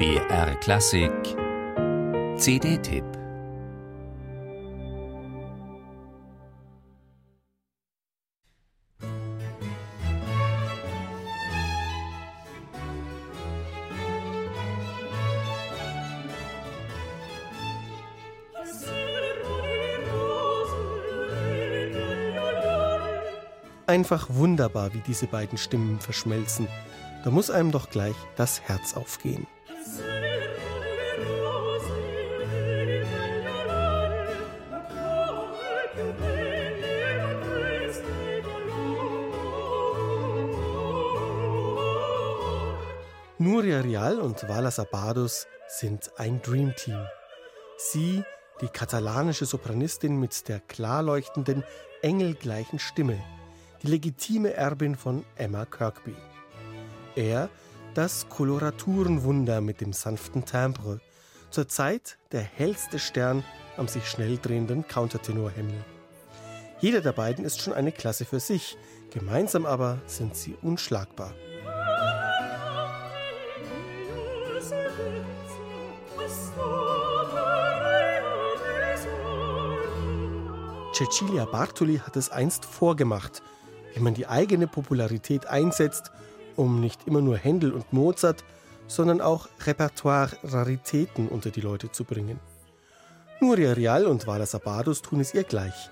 BR Klassik CD-Tipp Einfach wunderbar, wie diese beiden Stimmen verschmelzen. Da muss einem doch gleich das Herz aufgehen. Nuria Real und Vala Sabados sind ein Dreamteam. Sie, die katalanische Sopranistin mit der klarleuchtenden, engelgleichen Stimme, die legitime Erbin von Emma Kirkby. Er, das Koloraturenwunder mit dem sanften Timbre, zur Zeit der hellste Stern am sich schnell drehenden Countertenorhimmel. Jeder der beiden ist schon eine Klasse für sich, gemeinsam aber sind sie unschlagbar. Cecilia Bartoli hat es einst vorgemacht, wie man die eigene Popularität einsetzt, um nicht immer nur Händel und Mozart, sondern auch Repertoire-Raritäten unter die Leute zu bringen. Nuria Real und Vala Sabados tun es ihr gleich.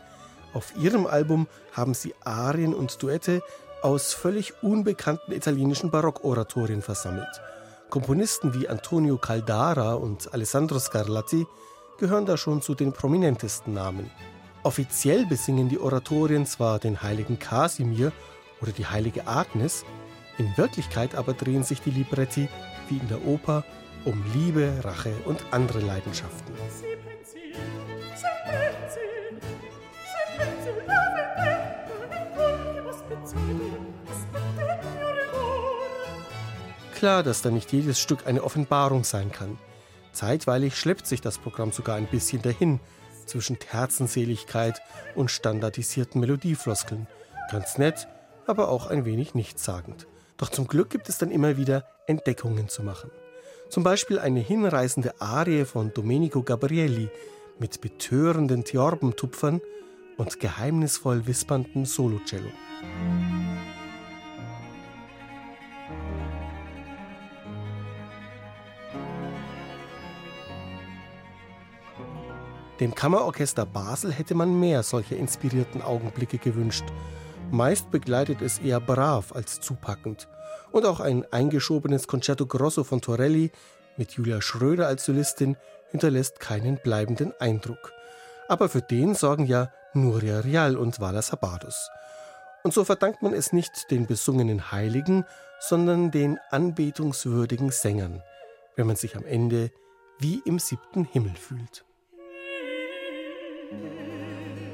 Auf ihrem Album haben sie Arien und Duette aus völlig unbekannten italienischen Barockoratorien versammelt. Komponisten wie Antonio Caldara und Alessandro Scarlatti gehören da schon zu den prominentesten Namen. Offiziell besingen die Oratorien zwar den heiligen Kasimir oder die heilige Agnes, in Wirklichkeit aber drehen sich die Libretti, wie in der Oper, um Liebe, Rache und andere Leidenschaften. Klar, dass da nicht jedes Stück eine Offenbarung sein kann. Zeitweilig schleppt sich das Programm sogar ein bisschen dahin, zwischen Terzenseligkeit und standardisierten Melodiefloskeln. Ganz nett, aber auch ein wenig nichtssagend. Doch zum Glück gibt es dann immer wieder Entdeckungen zu machen. Zum Beispiel eine hinreißende Arie von Domenico Gabrielli mit betörenden Theorbentupfern und geheimnisvoll wisperndem Solocello. Dem Kammerorchester Basel hätte man mehr solcher inspirierten Augenblicke gewünscht. Meist begleitet es eher brav als zupackend. Und auch ein eingeschobenes Concerto Grosso von Torelli mit Julia Schröder als Solistin hinterlässt keinen bleibenden Eindruck. Aber für den sorgen ja Nuria Rial und Vala Sabados. Und so verdankt man es nicht den besungenen Heiligen, sondern den anbetungswürdigen Sängern, wenn man sich am Ende wie im siebten Himmel fühlt. you.